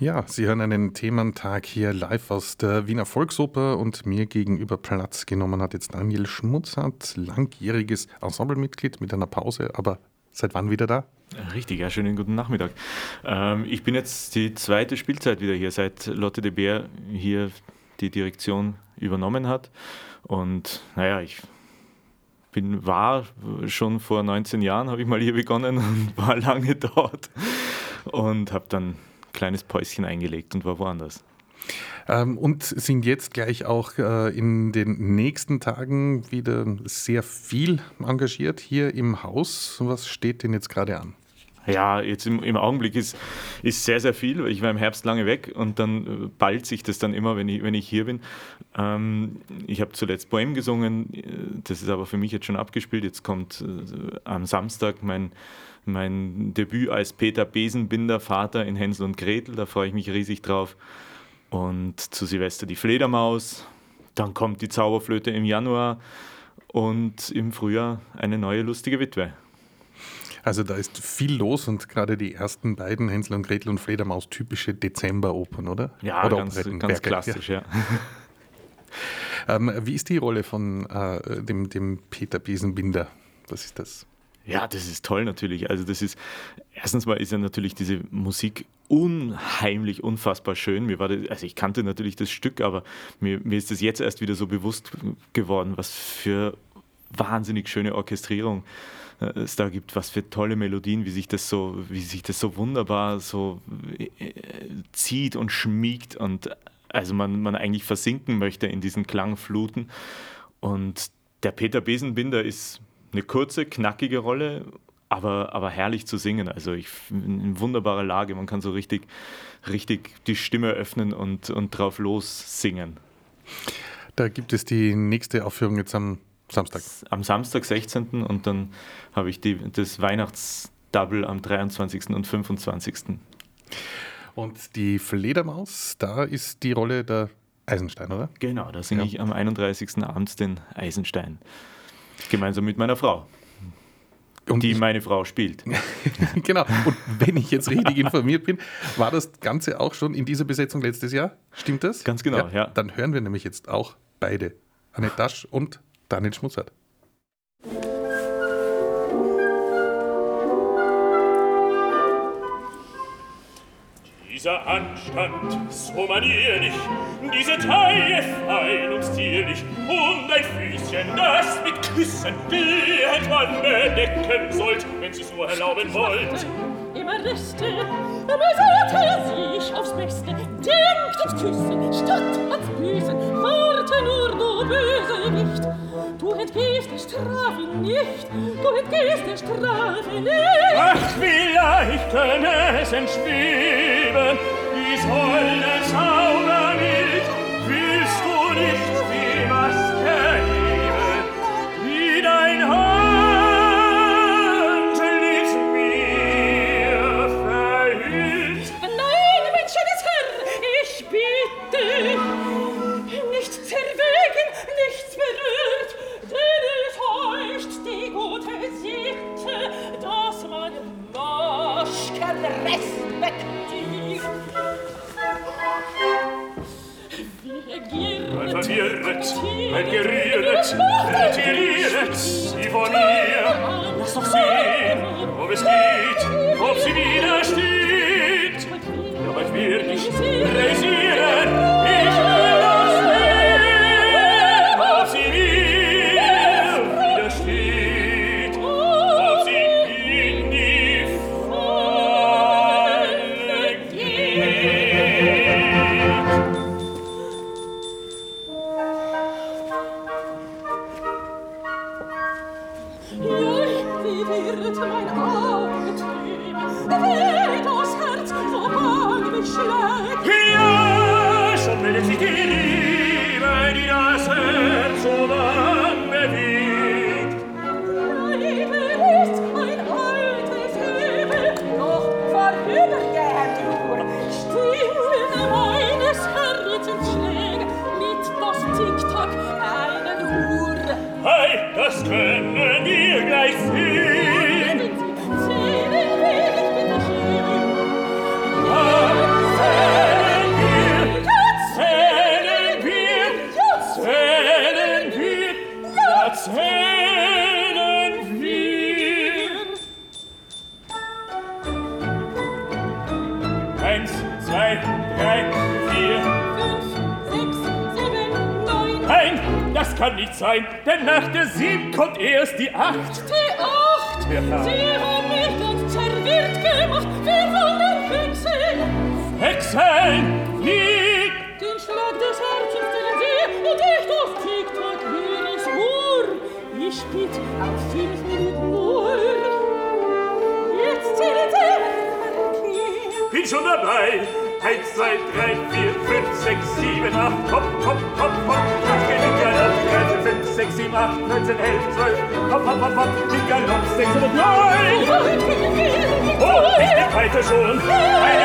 Ja, Sie hören einen Thementag hier live aus der Wiener Volksoper und mir gegenüber Platz genommen hat jetzt Daniel Schmutzhardt, langjähriges Ensemblemitglied mit einer Pause, aber seit wann wieder da? Richtig, ja, schönen guten Nachmittag. Ähm, ich bin jetzt die zweite Spielzeit wieder hier, seit Lotte de Beer hier die Direktion übernommen hat. Und naja, ich bin, war schon vor 19 Jahren, habe ich mal hier begonnen und war lange dort und habe dann kleines Päuschen eingelegt und war woanders. Ähm, und sind jetzt gleich auch äh, in den nächsten Tagen wieder sehr viel engagiert hier im Haus. Was steht denn jetzt gerade an? Ja, jetzt im, im, Augenblick ist, ist sehr, sehr viel. Ich war im Herbst lange weg und dann äh, ballt sich das dann immer, wenn ich, wenn ich hier bin. Ähm, ich habe zuletzt Poem gesungen, das ist aber für mich jetzt schon abgespielt. Jetzt kommt äh, am Samstag mein mein Debüt als Peter Besenbinder, Vater in Hänsel und Gretel. Da freue ich mich riesig drauf. Und zu Silvester die Fledermaus. Dann kommt die Zauberflöte im Januar und im Frühjahr eine neue lustige Witwe. Also da ist viel los und gerade die ersten beiden Hänsel und Gretel und Fledermaus typische Dezemberopern, oder? Ja, oder ganz, ganz klassisch, ja. ja. ähm, wie ist die Rolle von äh, dem, dem Peter Besenbinder? Was ist das? Ja, das ist toll natürlich. Also das ist, erstens mal ist ja natürlich diese Musik unheimlich, unfassbar schön. Mir war das, also ich kannte natürlich das Stück, aber mir, mir ist das jetzt erst wieder so bewusst geworden, was für wahnsinnig schöne Orchestrierung es da gibt, was für tolle Melodien, wie sich das so, wie sich das so wunderbar so äh, zieht und schmiegt und also man, man eigentlich versinken möchte in diesen Klangfluten. Und der Peter Besenbinder ist eine kurze, knackige Rolle, aber, aber herrlich zu singen. Also ich in wunderbarer Lage. Man kann so richtig, richtig die Stimme öffnen und, und drauf los singen. Da gibt es die nächste Aufführung jetzt am Samstag. Am Samstag, 16. und dann habe ich die, das Weihnachtsdouble am 23. und 25. Und die Fledermaus, da ist die Rolle der Eisenstein, oder? Genau, da singe ja. ich am 31. abends den Eisenstein. Gemeinsam mit meiner Frau. Und die meine Frau spielt. genau. Und wenn ich jetzt richtig informiert bin, war das Ganze auch schon in dieser Besetzung letztes Jahr? Stimmt das? Ganz genau, ja. ja. Dann hören wir nämlich jetzt auch beide. Annette Dasch und Daniel Schmutzert. Dieser Anstand, so manierlich, diese Taille fein und zierlich, und ein Füßchen, das mit Küssen die man bedecken sollt, wenn sie's nur erlauben wollt. Immer Rechte, besorgt er sich aufs Beste, denkt ans Küssen statt ans Büßen, warte nur, du Bösewicht. Du entgehst der Strafe nicht, du entgehst der Strafe nicht. Ach, wie leicht können es entschweben, die Säule schauen. das kann nicht sein, denn nach der sieben kommt erst die acht. Die acht? Ja. Sie haben mich ganz zerwirrt gemacht, wir wollen wechseln. Wechseln? flieg! Den Schlag des Herzens zählen Sie und ich auf Tick-Tack höre ich Uhr. Ich bitt auf fünf Minuten nur. Jetzt zählen Sie. Bin schon dabei. Eins, zwei, drei, vier, fünf, sechs, sieben, acht, hopp, hopp, hopp, hopp, hopp. 5, 6, 7, 8, 19, 11, 12. Hopp, hopp, hopp, hopp, 6 Lops, 9. Oh, ich bin heute schon. Ein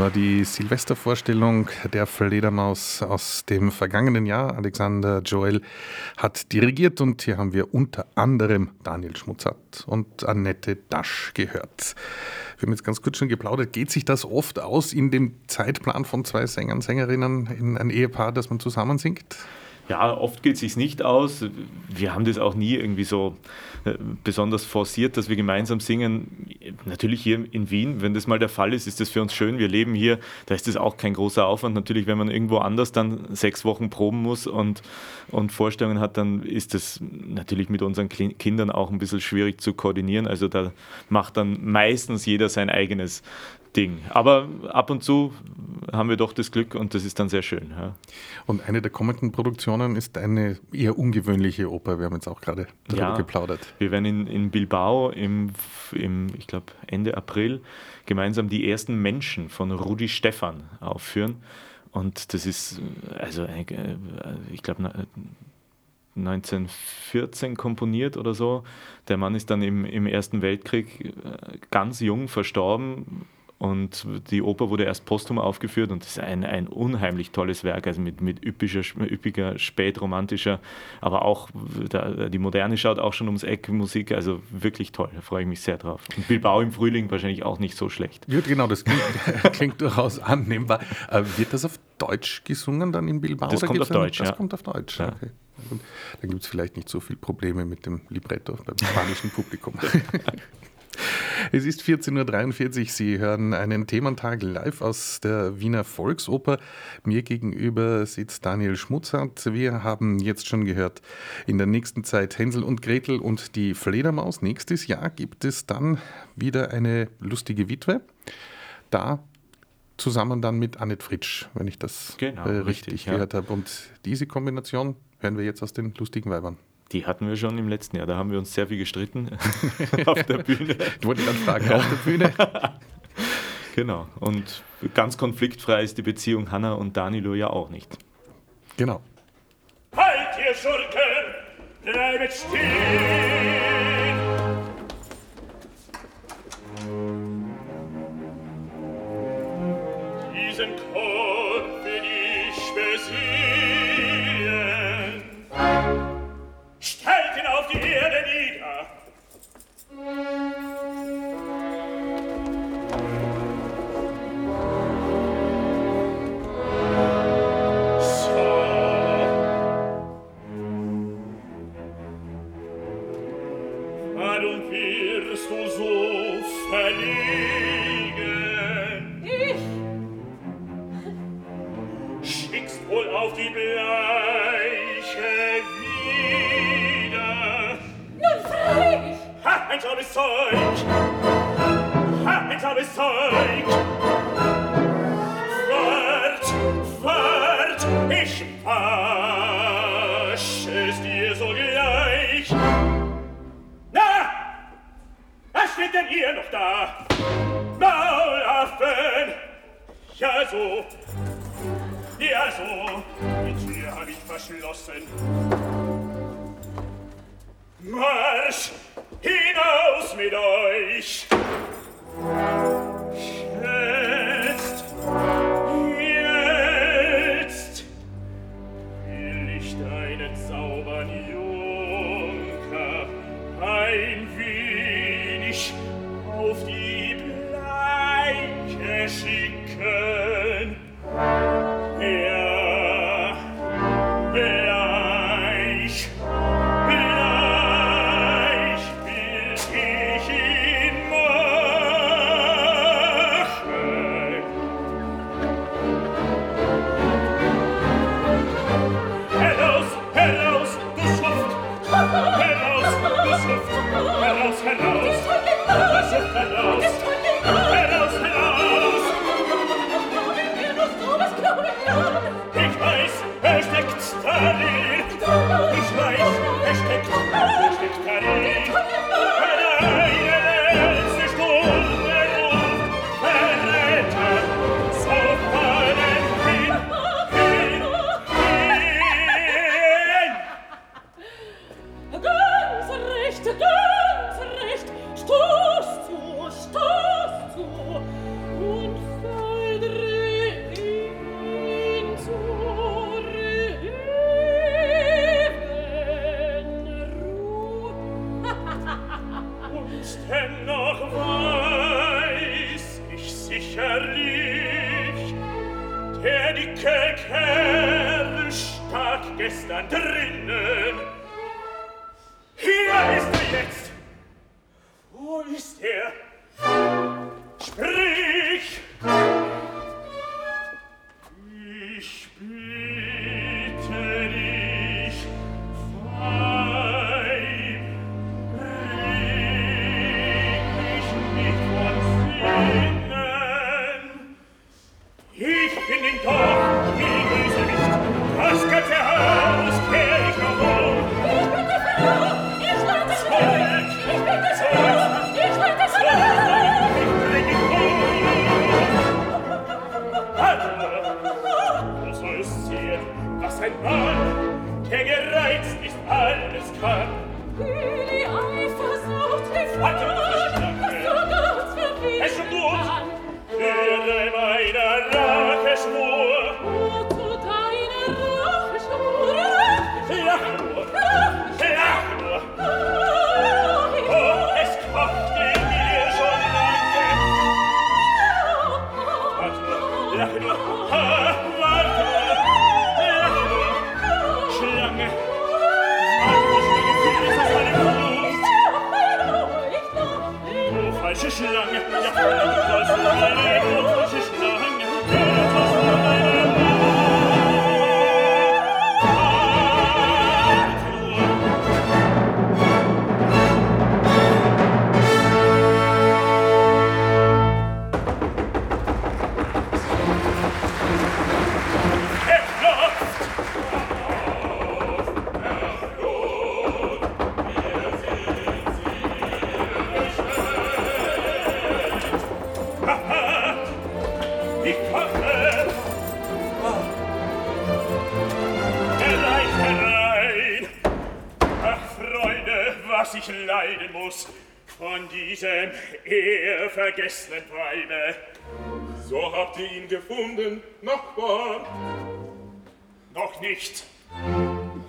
war die Silvestervorstellung der Fledermaus aus dem vergangenen Jahr. Alexander Joel hat dirigiert und hier haben wir unter anderem Daniel Schmutzat und Annette Dasch gehört. Wir haben jetzt ganz kurz schon geplaudert. Geht sich das oft aus in dem Zeitplan von zwei Sängern, Sängerinnen in ein Ehepaar, das man zusammen singt? Ja, oft geht es sich nicht aus. Wir haben das auch nie irgendwie so äh, besonders forciert, dass wir gemeinsam singen. Natürlich hier in Wien, wenn das mal der Fall ist, ist das für uns schön. Wir leben hier, da ist das auch kein großer Aufwand. Natürlich, wenn man irgendwo anders dann sechs Wochen proben muss und, und Vorstellungen hat, dann ist das natürlich mit unseren Kindern auch ein bisschen schwierig zu koordinieren. Also da macht dann meistens jeder sein eigenes Ding. Aber ab und zu haben wir doch das Glück und das ist dann sehr schön. Ja. Und eine der kommenden Produktionen ist eine eher ungewöhnliche Oper. Wir haben jetzt auch gerade darüber Ja. geplaudert. Wir werden in, in Bilbao im, im ich glaube, Ende April gemeinsam die ersten Menschen von Rudi Stephan aufführen. Und das ist, äh, also, äh, ich glaube, 1914 komponiert oder so. Der Mann ist dann im, im Ersten Weltkrieg äh, ganz jung verstorben. Und die Oper wurde erst posthum aufgeführt und das ist ein, ein unheimlich tolles Werk, also mit, mit üppischer, üppiger, spätromantischer, aber auch da, die Moderne schaut auch schon ums Eck Musik, also wirklich toll, da freue ich mich sehr drauf. Und Bilbao im Frühling wahrscheinlich auch nicht so schlecht. Ja, genau, das klingt, klingt durchaus annehmbar. Äh, wird das auf Deutsch gesungen dann in Bilbao? Das kommt auf einen- Deutsch, Das ja. kommt auf Deutsch, okay. Gut. Dann gibt es vielleicht nicht so viele Probleme mit dem Libretto beim spanischen Publikum. Es ist 14.43 Uhr. Sie hören einen Thementag live aus der Wiener Volksoper. Mir gegenüber sitzt Daniel Schmutzert. Wir haben jetzt schon gehört, in der nächsten Zeit Hänsel und Gretel und die Fledermaus. Nächstes Jahr gibt es dann wieder eine lustige Witwe. Da zusammen dann mit Annette Fritsch, wenn ich das Genau, äh, richtig, richtig, ja. gehört habe. Und diese Kombination hören wir jetzt aus den lustigen Weibern. Die hatten wir schon im letzten Jahr, da haben wir uns sehr viel gestritten auf der Bühne. Ich wollte gerade fragen, auf der Bühne. Genau, und ganz konfliktfrei ist die Beziehung Hanna und Danilo ja auch nicht. Genau. Halt, ihr Schurken! Bleibet stehen! wirst du so verlegen. Ich? Schickst wohl auf die Bleiche wieder. Nun frei! Ha, ein schönes Zeug! ja, Maulaffen! Ja so, ja so, die Tür hab ich verschlossen. Marsch hinaus mit euch! Ja. Oh! Habt ihr ihn gefunden, Nachbar? Noch nicht.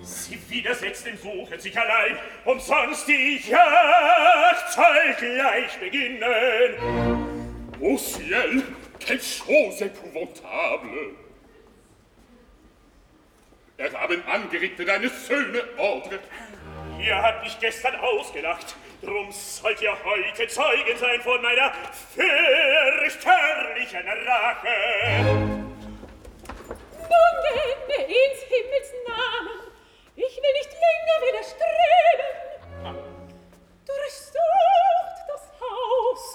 Sie widersetzt dem Suchen sich allein, umsonst die Jagd soll gleich beginnen. Au ciel, quelle chose épouvantable! Er haben Angeregte deine Söhne Ordre. Ihr habt mich gestern ausgelacht. Drum sollt ihr heute Zeugen sein von meiner fürchterlichen Rache. Nun geht ins Himmels Namen. Ich will nicht länger widerstreben. Ah. Durchsucht das Haus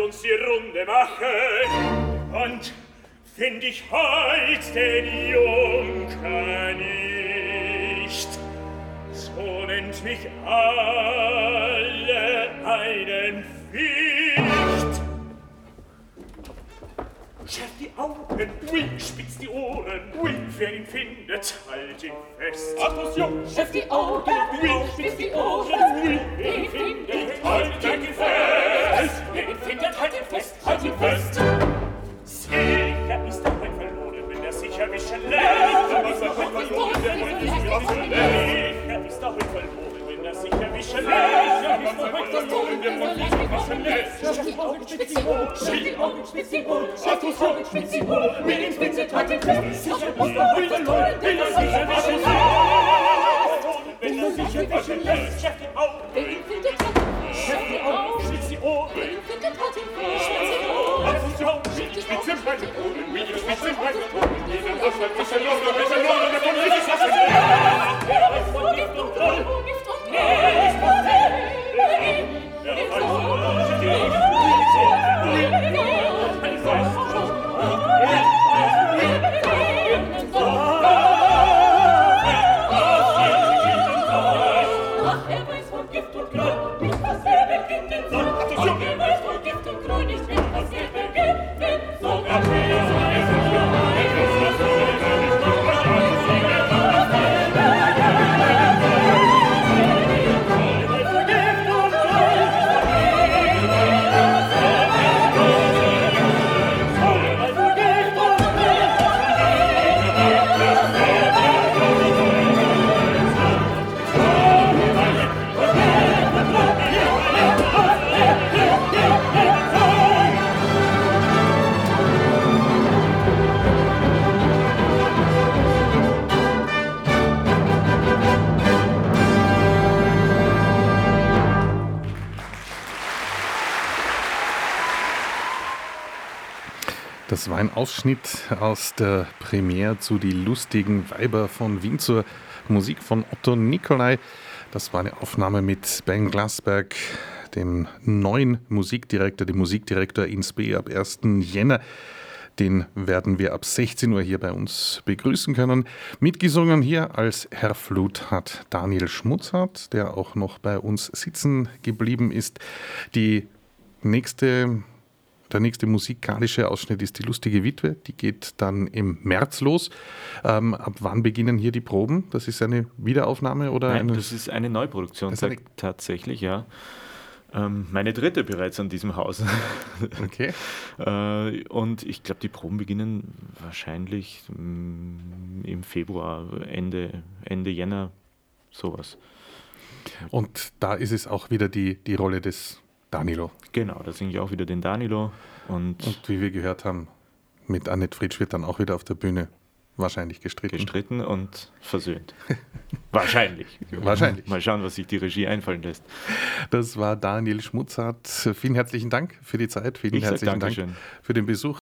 und sie runde machen. Und find ich heut den Junker nicht. So nennt mich alle einen Wicht. Schärf die Augen, ui, spitz die Ohren, ui, wer ihn findet, halt ihn fest. Attention! Schärf die Augen, ui, spitz die Ohren, ui, wer ihn findet, halt ihn fest. Gegenwart, halt ihn fest, halt ihn fest! Sicher ist er Hund verloren, wenn er sicher mich schlägt. Sicher ist der Hund verloren, wenn er sicher mich schlägt. Sicher ist er Hund verloren, wenn er sicher mich schlägt. Schau die Augen spitz im Mund, schau die Augen spitz im Mund, schau die Augen spitz im Mund, mit dem Spitze halt ihn fest. Sicher ist der Hund verloren, wenn er sicher mich schlägt. Das war ein Ausschnitt aus der Premiere zu Die lustigen Weiber von Wien zur Musik von Otto Nicolai. Das war eine Aufnahme mit Ben Glasberg, dem neuen Musikdirektor, dem Musikdirektor ins B ab 1. Jänner. Den werden wir ab 16 Uhr hier bei uns begrüßen können. Mitgesungen hier als Herr Flut hat Daniel Schmutzhardt, der auch noch bei uns sitzen geblieben ist. Die nächste der nächste musikalische Ausschnitt ist die lustige Witwe. Die geht dann im März los. Ähm, ab wann beginnen hier die Proben? Das ist eine Wiederaufnahme oder Nein, eine? das ist eine Neuproduktion ist eine- tatsächlich, ja. Ähm, meine dritte bereits an diesem Haus. Okay. Äh, und ich glaube, die Proben beginnen wahrscheinlich mm, im Februar, Ende, Ende Jänner, sowas. Und da ist es auch wieder die, die Rolle des Danilo. Genau, da singe ich auch wieder den Danilo und, Und wie wir gehört haben, mit Annette Fritsch wird dann auch wieder auf der Bühne wahrscheinlich gestritten. gestritten und versöhnt. wahrscheinlich. Wahrscheinlich. Mal schauen, was sich die Regie einfallen lässt. Das war Daniel Schmutzart. Vielen herzlichen Dank für die Zeit. Vielen Ich herzlichen Dank für den Besuch.